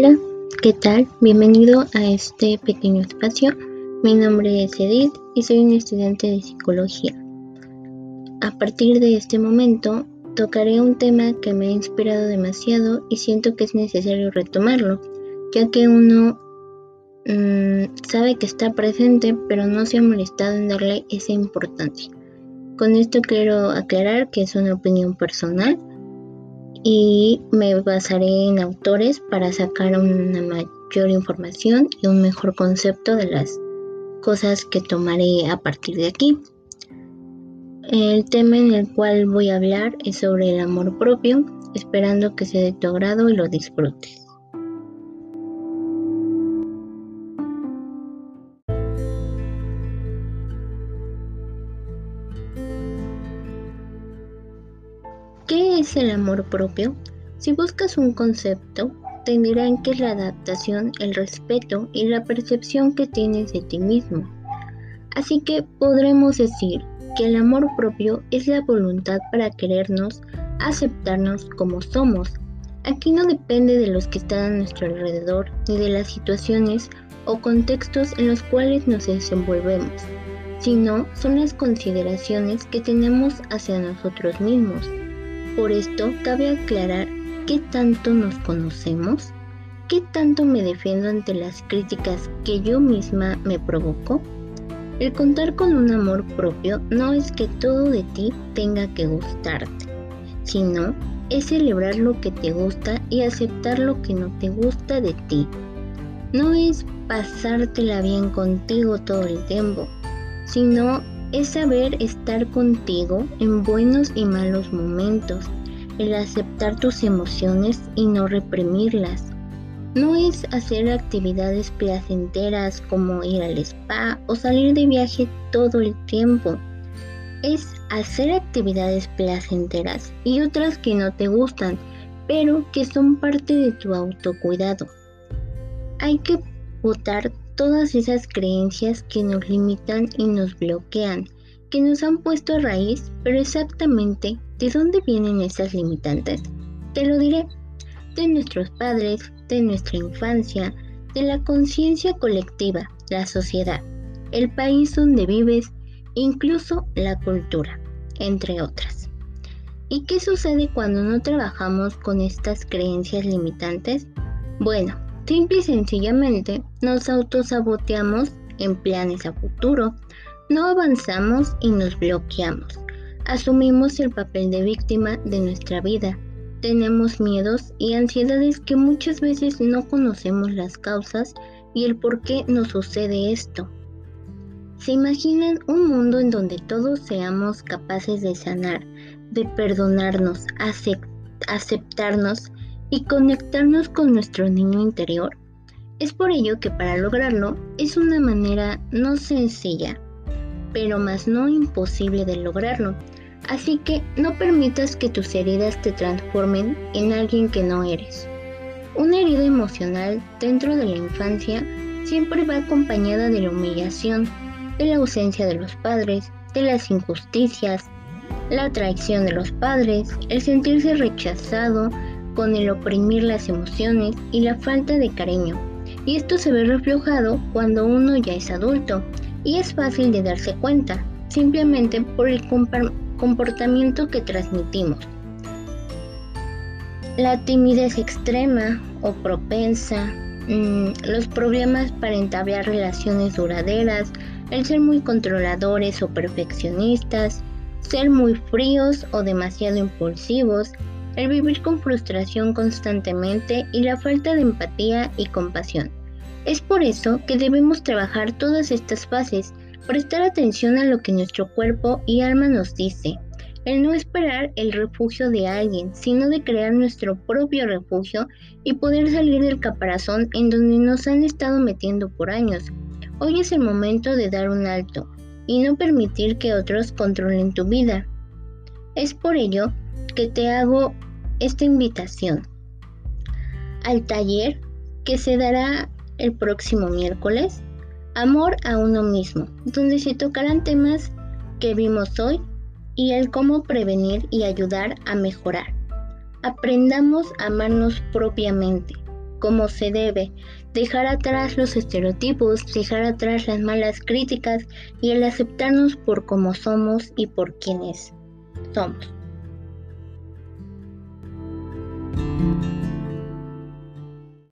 Hola, ¿qué tal? Bienvenido a este pequeño espacio. Mi nombre es Edith y soy un estudiante de psicología. A partir de este momento tocaré un tema que me ha inspirado demasiado y siento que es necesario retomarlo, ya que uno mmm, sabe que está presente pero no se ha molestado en darle esa importancia. Con esto quiero aclarar que es una opinión personal y me basaré en autores para sacar una mayor información y un mejor concepto de las cosas que tomaré a partir de aquí. El tema en el cual voy a hablar es sobre el amor propio, esperando que sea de tu agrado y lo disfrutes. ¿Qué es el amor propio? Si buscas un concepto, te dirán que es la adaptación, el respeto y la percepción que tienes de ti mismo. Así que podremos decir que el amor propio es la voluntad para querernos, aceptarnos como somos. Aquí no depende de los que están a nuestro alrededor ni de las situaciones o contextos en los cuales nos desenvolvemos, sino son las consideraciones que tenemos hacia nosotros mismos. Por esto, cabe aclarar qué tanto nos conocemos, qué tanto me defiendo ante las críticas que yo misma me provoco. El contar con un amor propio no es que todo de ti tenga que gustarte, sino es celebrar lo que te gusta y aceptar lo que no te gusta de ti. No es pasártela bien contigo todo el tiempo, sino es saber estar contigo en buenos y malos momentos, el aceptar tus emociones y no reprimirlas. No es hacer actividades placenteras como ir al spa o salir de viaje todo el tiempo. Es hacer actividades placenteras y otras que no te gustan, pero que son parte de tu autocuidado. Hay que votar todas esas creencias que nos limitan y nos bloquean, que nos han puesto a raíz, pero exactamente de dónde vienen esas limitantes. Te lo diré, de nuestros padres, de nuestra infancia, de la conciencia colectiva, la sociedad, el país donde vives, incluso la cultura, entre otras. ¿Y qué sucede cuando no trabajamos con estas creencias limitantes? Bueno, Simple y sencillamente nos autosaboteamos en planes a futuro, no avanzamos y nos bloqueamos. Asumimos el papel de víctima de nuestra vida. Tenemos miedos y ansiedades que muchas veces no conocemos las causas y el por qué nos sucede esto. ¿Se imaginan un mundo en donde todos seamos capaces de sanar, de perdonarnos, aceptarnos y conectarnos con nuestro niño interior. Es por ello que para lograrlo es una manera no sencilla, pero más no imposible de lograrlo. Así que no permitas que tus heridas te transformen en alguien que no eres. Una herida emocional dentro de la infancia siempre va acompañada de la humillación, de la ausencia de los padres, de las injusticias, la traición de los padres, el sentirse rechazado, con el oprimir las emociones y la falta de cariño. Y esto se ve reflejado cuando uno ya es adulto y es fácil de darse cuenta, simplemente por el comportamiento que transmitimos. La timidez extrema o propensa, mm, los problemas para entablar relaciones duraderas, el ser muy controladores o perfeccionistas, ser muy fríos o demasiado impulsivos, el vivir con frustración constantemente y la falta de empatía y compasión. Es por eso que debemos trabajar todas estas fases, prestar atención a lo que nuestro cuerpo y alma nos dice, el no esperar el refugio de alguien, sino de crear nuestro propio refugio y poder salir del caparazón en donde nos han estado metiendo por años. Hoy es el momento de dar un alto y no permitir que otros controlen tu vida. Es por ello que te hago esta invitación al taller que se dará el próximo miércoles, Amor a uno mismo, donde se tocarán temas que vimos hoy y el cómo prevenir y ayudar a mejorar. Aprendamos a amarnos propiamente, como se debe, dejar atrás los estereotipos, dejar atrás las malas críticas y el aceptarnos por como somos y por quienes somos. Thank you.